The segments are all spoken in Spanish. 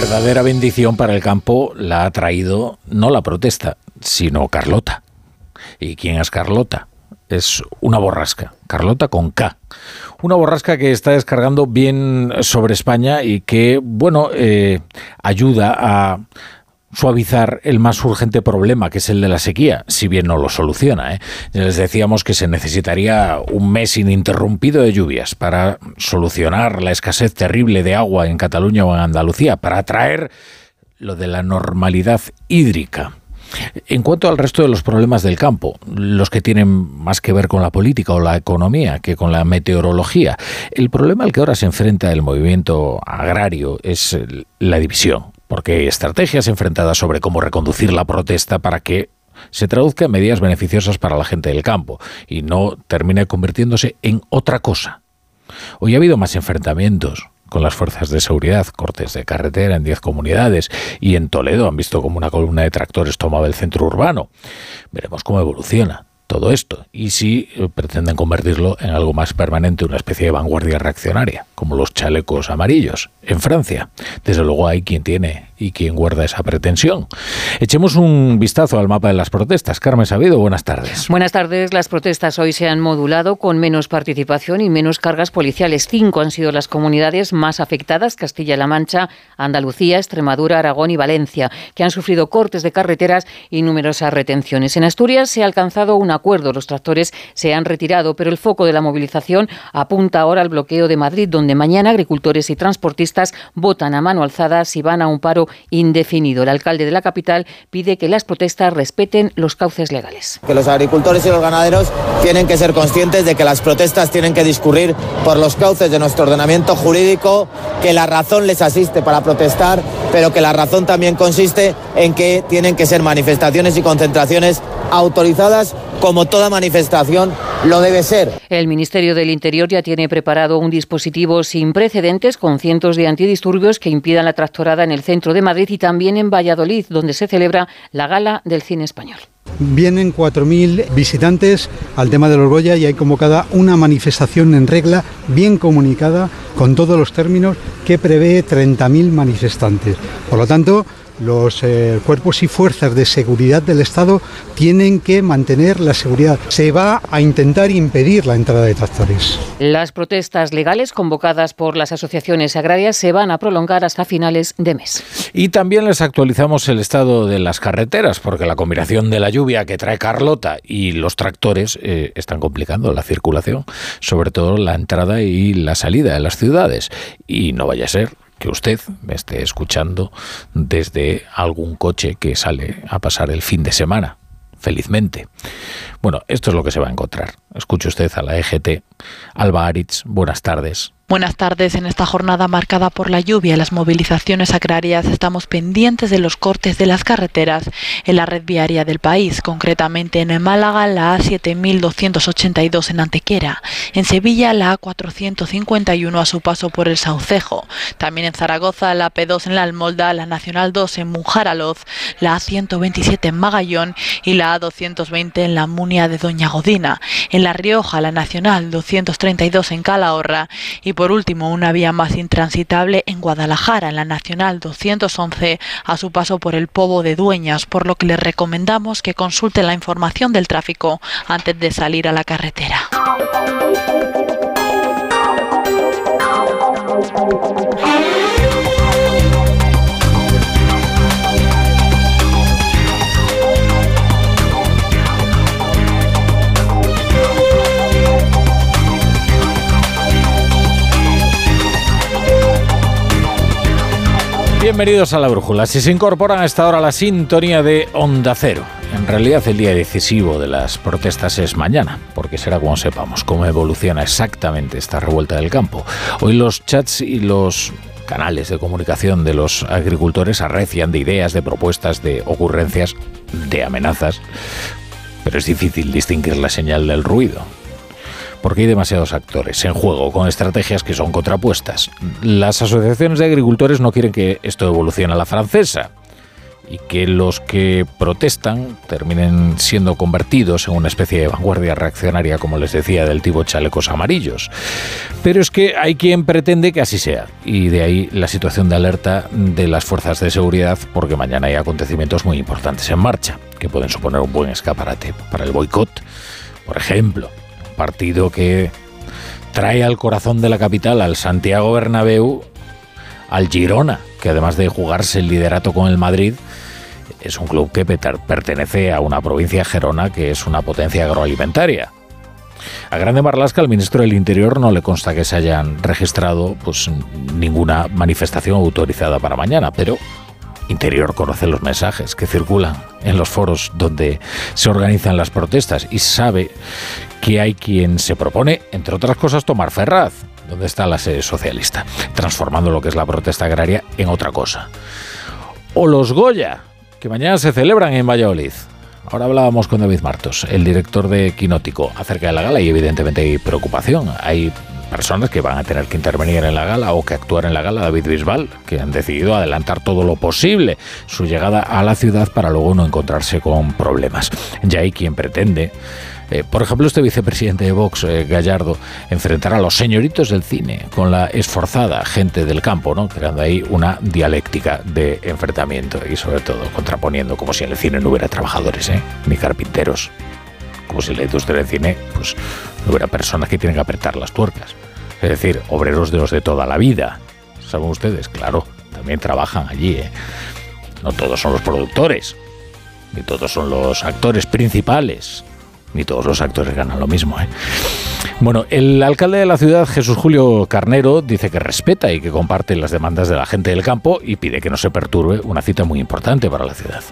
verdadera bendición para el campo la ha traído no la protesta, sino Carlota. ¿Y quién es Carlota? Es una borrasca, Carlota con K. Una borrasca que está descargando bien sobre España y que, bueno, eh, ayuda a suavizar el más urgente problema, que es el de la sequía, si bien no lo soluciona. ¿eh? Les decíamos que se necesitaría un mes ininterrumpido de lluvias para solucionar la escasez terrible de agua en Cataluña o en Andalucía, para traer lo de la normalidad hídrica. En cuanto al resto de los problemas del campo, los que tienen más que ver con la política o la economía que con la meteorología, el problema al que ahora se enfrenta el movimiento agrario es la división porque estrategias enfrentadas sobre cómo reconducir la protesta para que se traduzca en medidas beneficiosas para la gente del campo y no termine convirtiéndose en otra cosa. Hoy ha habido más enfrentamientos con las fuerzas de seguridad, cortes de carretera en 10 comunidades y en Toledo han visto como una columna de tractores tomaba el centro urbano. Veremos cómo evoluciona todo esto y si eh, pretenden convertirlo en algo más permanente, una especie de vanguardia reaccionaria, como los chalecos amarillos en Francia. Desde luego hay quien tiene y quien guarda esa pretensión. Echemos un vistazo al mapa de las protestas. Carmen Sabido, buenas tardes. Buenas tardes. Las protestas hoy se han modulado con menos participación y menos cargas policiales. Cinco han sido las comunidades más afectadas, Castilla-La Mancha, Andalucía, Extremadura, Aragón y Valencia, que han sufrido cortes de carreteras y numerosas retenciones. En Asturias se ha alcanzado un acuerdo. Los tractores se han retirado, pero el foco de la movilización apunta ahora al bloqueo de Madrid, donde mañana agricultores y transportistas votan a mano alzada si van a un paro indefinido. El alcalde de la capital pide que las protestas respeten los cauces legales. Que los agricultores y los ganaderos tienen que ser conscientes de que las protestas tienen que discurrir por los cauces de nuestro ordenamiento jurídico, que la razón les asiste para protestar, pero que la razón también consiste en que tienen que ser manifestaciones y concentraciones autorizadas como toda manifestación lo debe ser. El Ministerio del Interior ya tiene preparado un dispositivo sin precedentes con cientos de antidisturbios que impidan la tractorada en el centro de Madrid y también en Valladolid, donde se celebra la gala del cine español. Vienen 4.000 visitantes al tema de los Goya y hay convocada una manifestación en regla, bien comunicada, con todos los términos, que prevé 30.000 manifestantes. Por lo tanto, los eh, cuerpos y fuerzas de seguridad del Estado tienen que mantener la seguridad. Se va a intentar impedir la entrada de tractores. Las protestas legales convocadas por las asociaciones agrarias se van a prolongar hasta finales de mes. Y también les actualizamos el estado de las carreteras, porque la combinación de la lluvia que trae Carlota y los tractores eh, están complicando la circulación, sobre todo la entrada y la salida de las ciudades. Y no vaya a ser que usted me esté escuchando desde algún coche que sale a pasar el fin de semana, felizmente. Bueno, esto es lo que se va a encontrar. Escuche usted a la EGT. Alba Aritz, buenas tardes. Buenas tardes. En esta jornada marcada por la lluvia y las movilizaciones agrarias estamos pendientes de los cortes de las carreteras en la red viaria del país, concretamente en Málaga la A7282 en Antequera, en Sevilla la A451 a su paso por el Saucejo, también en Zaragoza la P2 en la Almolda, la Nacional 2 en Munjaraloz, la A127 en Magallón y la A220 en la Munia de Doña Godina, en La Rioja la Nacional 232 en Calahorra y por último, una vía más intransitable en Guadalajara, en la Nacional 211, a su paso por el Pobo de Dueñas, por lo que les recomendamos que consulte la información del tráfico antes de salir a la carretera. Bienvenidos a la Brújula. Si se incorporan a esta hora la sintonía de Onda Cero. En realidad el día decisivo de las protestas es mañana, porque será cuando sepamos cómo evoluciona exactamente esta revuelta del campo. Hoy los chats y los canales de comunicación de los agricultores arrecian de ideas, de propuestas, de ocurrencias, de amenazas, pero es difícil distinguir la señal del ruido porque hay demasiados actores en juego con estrategias que son contrapuestas. Las asociaciones de agricultores no quieren que esto evolucione a la francesa y que los que protestan terminen siendo convertidos en una especie de vanguardia reaccionaria, como les decía, del tipo chalecos amarillos. Pero es que hay quien pretende que así sea, y de ahí la situación de alerta de las fuerzas de seguridad, porque mañana hay acontecimientos muy importantes en marcha, que pueden suponer un buen escaparate para el boicot. Por ejemplo, partido que trae al corazón de la capital, al Santiago Bernabéu, al Girona, que además de jugarse el liderato con el Madrid, es un club que pertenece a una provincia Gerona que es una potencia agroalimentaria. A Grande Marlasca, al ministro del Interior, no le consta que se hayan registrado pues, ninguna manifestación autorizada para mañana, pero Interior conoce los mensajes que circulan en los foros donde se organizan las protestas y sabe que hay quien se propone, entre otras cosas, tomar Ferraz, donde está la sede socialista, transformando lo que es la protesta agraria en otra cosa. O los Goya, que mañana se celebran en Valladolid. Ahora hablábamos con David Martos, el director de Quinótico, acerca de la gala y evidentemente hay preocupación. Hay personas que van a tener que intervenir en la gala o que actuar en la gala, David Bisbal, que han decidido adelantar todo lo posible su llegada a la ciudad para luego no encontrarse con problemas. Ya hay quien pretende eh, por ejemplo, este vicepresidente de Vox, eh, Gallardo, enfrentará a los señoritos del cine con la esforzada gente del campo, ¿no? creando ahí una dialéctica de enfrentamiento y sobre todo contraponiendo como si en el cine no hubiera trabajadores, ¿eh? ni carpinteros, como si la industria del cine pues, no hubiera personas que tienen que apretar las tuercas. Es decir, obreros de los de toda la vida. ¿Saben ustedes? Claro, también trabajan allí. ¿eh? No todos son los productores, ni todos son los actores principales ni todos los actores ganan lo mismo. ¿eh? Bueno, el alcalde de la ciudad, Jesús Julio Carnero, dice que respeta y que comparte las demandas de la gente del campo y pide que no se perturbe una cita muy importante para la ciudad.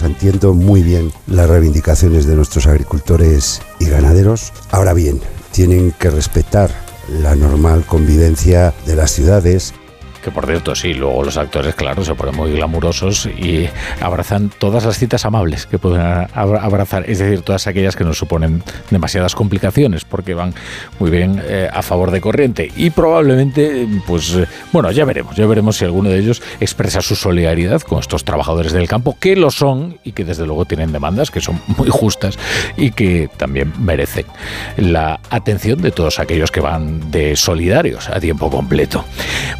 Entiendo muy bien las reivindicaciones de nuestros agricultores y ganaderos. Ahora bien, tienen que respetar la normal convivencia de las ciudades que por cierto, sí, luego los actores, claro, se ponen muy glamurosos y abrazan todas las citas amables que pueden abrazar, es decir, todas aquellas que nos suponen demasiadas complicaciones, porque van muy bien eh, a favor de corriente. Y probablemente, pues, bueno, ya veremos, ya veremos si alguno de ellos expresa su solidaridad con estos trabajadores del campo, que lo son y que desde luego tienen demandas que son muy justas y que también merecen la atención de todos aquellos que van de solidarios a tiempo completo.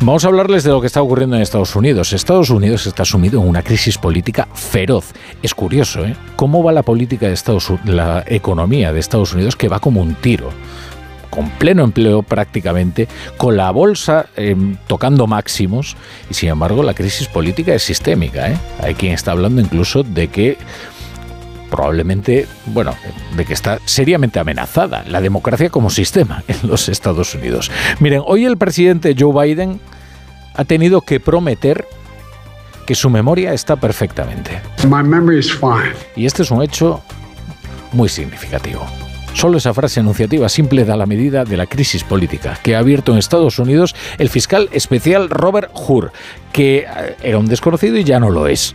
Vamos a hablar de lo que está ocurriendo en Estados Unidos. Estados Unidos está sumido en una crisis política feroz. Es curioso, ¿eh? ¿Cómo va la política de Estados Unidos, la economía de Estados Unidos que va como un tiro? con pleno empleo prácticamente, con la bolsa em, tocando máximos y sin embargo la crisis política es sistémica. ¿eh? Hay quien está hablando incluso de que probablemente, bueno, de que está seriamente amenazada la democracia como sistema en los Estados Unidos. Miren, hoy el presidente Joe Biden ha tenido que prometer que su memoria está perfectamente. Y este es un hecho muy significativo. Solo esa frase enunciativa simple da la medida de la crisis política que ha abierto en Estados Unidos el fiscal especial Robert Hur, que eh, era un desconocido y ya no lo es.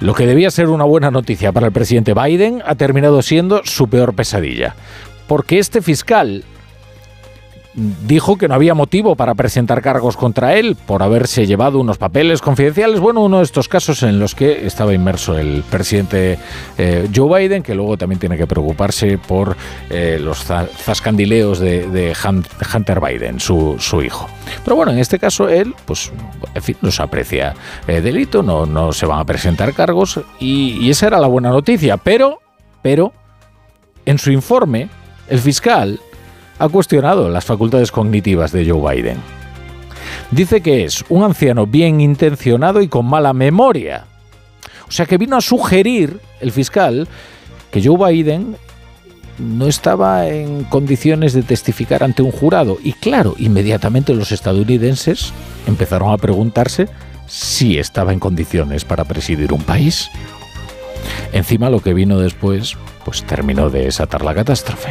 Lo que debía ser una buena noticia para el presidente Biden ha terminado siendo su peor pesadilla. Porque este fiscal dijo que no había motivo para presentar cargos contra él por haberse llevado unos papeles confidenciales. Bueno, uno de estos casos en los que estaba inmerso el presidente eh, Joe Biden, que luego también tiene que preocuparse por eh, los zascandileos de, Hunter Biden, su, hijo. Pero bueno, en este caso él, pues, en fin, no se aprecia eh, delito, no, no se van a presentar cargos y, y esa era la buena noticia. Pero, pero, en su informe, el fiscal ha cuestionado las facultades cognitivas de Joe Biden. Dice que es un anciano bien intencionado y con mala memoria. O sea que vino a sugerir el fiscal que Joe Biden no estaba en condiciones de testificar ante un jurado. Y claro, inmediatamente los estadounidenses empezaron a preguntarse si estaba en condiciones para presidir un país. Encima lo que vino después, pues terminó de desatar la catástrofe.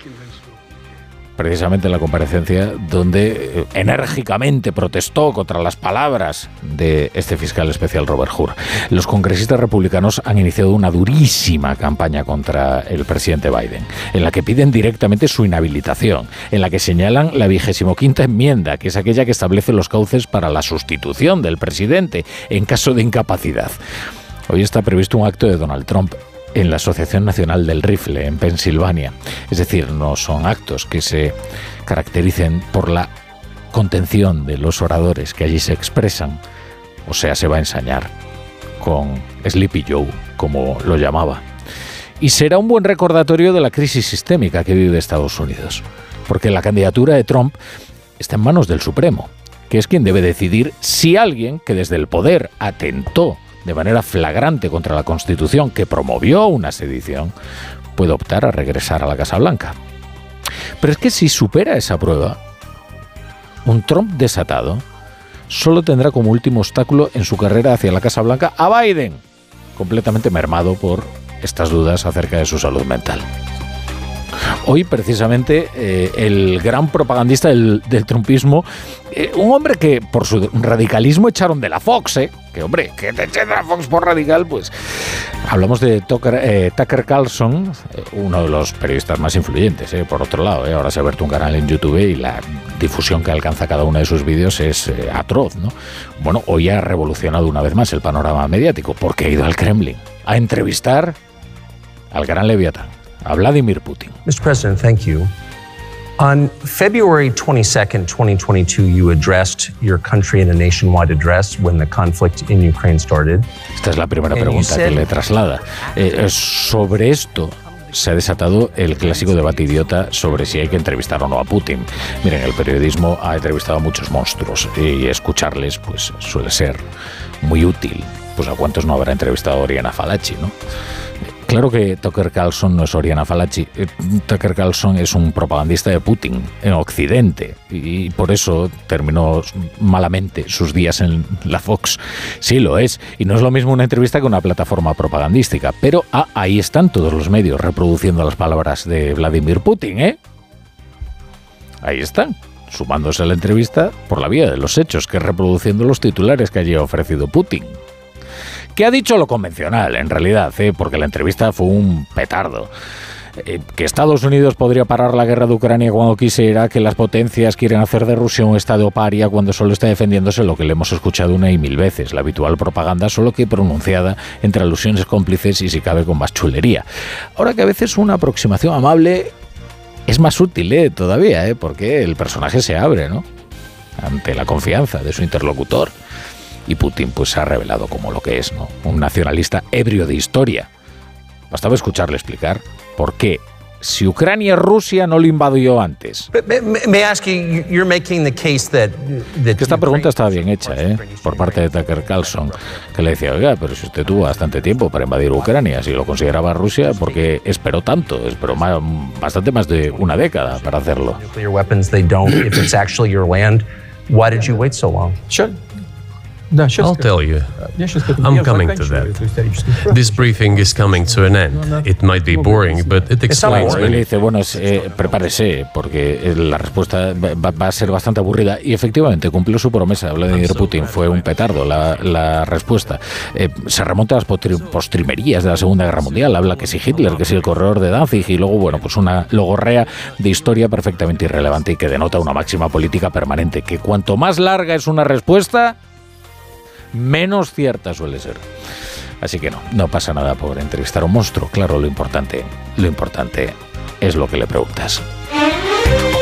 precisamente en la comparecencia donde eh, enérgicamente protestó contra las palabras de este fiscal especial Robert Hur. Los congresistas republicanos han iniciado una durísima campaña contra el presidente Biden, en la que piden directamente su inhabilitación, en la que señalan la vigésimo quinta enmienda, que es aquella que establece los cauces para la sustitución del presidente en caso de incapacidad. Hoy está previsto un acto de Donald Trump en la Asociación Nacional del Rifle en Pensilvania. Es decir, no son actos que se caractericen por la contención de los oradores que allí se expresan. O sea, se va a ensañar con Sleepy Joe, como lo llamaba. Y será un buen recordatorio de la crisis sistémica que vive Estados Unidos. Porque la candidatura de Trump está en manos del Supremo, que es quien debe decidir si alguien que desde el poder atentó de manera flagrante contra la Constitución que promovió una sedición, puede optar a regresar a la Casa Blanca. Pero es que si supera esa prueba, un Trump desatado solo tendrá como último obstáculo en su carrera hacia la Casa Blanca a Biden, completamente mermado por estas dudas acerca de su salud mental. Hoy, precisamente, eh, el gran propagandista del, trumpismo, eh, un hombre que por su radicalismo echaron de la Fox, ¿eh? Que hombre, que te la Fox por radical, pues. Hablamos de Tucker, Tucker Carlson, uno de los periodistas más influyentes, por otro lado. Ahora se ha abierto un canal en YouTube y la difusión que alcanza cada uno de sus vídeos es atroz, ¿no? Bueno, hoy ha revolucionado una vez más el panorama mediático porque ha ido al Kremlin a entrevistar al gran Leviatán a Vladimir Putin. Mr. President, thank you. On February 22nd, 2022, you addressed your country in a nationwide address when the conflict in Ukraine started. Esta es la primera pregunta que le traslada. Eh, sobre esto se ha desatado el clásico debate idiota sobre si hay que entrevistar o no a Putin. Miren, el periodismo ha entrevistado a muchos monstruos y escucharles pues suele ser muy útil. Pues a cuántos no habrá entrevistado a Oriana Falachi, ¿no? Claro que Tucker Carlson no es Oriana Falachi. Eh, Tucker Carlson es un propagandista de Putin en Occidente y por eso terminó malamente sus días en la Fox. Sí, lo es. Y no es lo mismo una entrevista que una plataforma propagandística. Pero ah, ahí están todos los medios reproduciendo las palabras de Vladimir Putin, ¿eh? Ahí están sumándose a la entrevista por la vía de los hechos, que reproduciendo los titulares que allí ha ofrecido Putin ha dicho lo convencional, en realidad, ¿eh? porque la entrevista fue un petardo. Eh, que Estados Unidos podría parar la guerra de Ucrania cuando quisiera, que las potencias quieren hacer de Rusia un estado paria cuando solo está defendiéndose lo que le hemos escuchado una y mil veces, la habitual propaganda, solo que pronunciada entre alusiones cómplices y si cabe con más chulería. Ahora que a veces una aproximación amable es más útil ¿eh? todavía, ¿eh? porque el personaje se abre, ¿no? Ante la confianza de su interlocutor y Putin pues se ha revelado como lo que es, ¿no? Un nacionalista ebrio de historia. Bastaba escucharle explicar por qué si Ucrania Rusia no lo invadió antes. esta pregunta estaba bien hecha, ¿eh? por parte de Tucker Carlson, que le decía, oiga, pero si usted tuvo bastante tiempo para invadir Ucrania, si lo consideraba Rusia, ¿por qué esperó tanto? Esperó bastante más de una década para hacerlo. I'll tell you. I'm coming to that. This briefing is coming to an end. It might be boring, but it explains many. dice, bueno, eh, prepárese, porque eh, la respuesta va, a ser bastante aburrida. Y efectivamente, cumplió su promesa. Vladimir Putin fue un petardo la, la respuesta. Eh, se remonta a las postrimerías de la Segunda Guerra Mundial. Habla que si Hitler, que si el corredor de Danzig, y luego, bueno, pues una logorrea de historia perfectamente irrelevante y que denota una máxima política permanente. Que cuanto más larga es una respuesta, menos cierta suele ser. Así que no, no pasa nada por entrevistar a un monstruo. Claro, lo importante, lo importante es lo que le preguntas.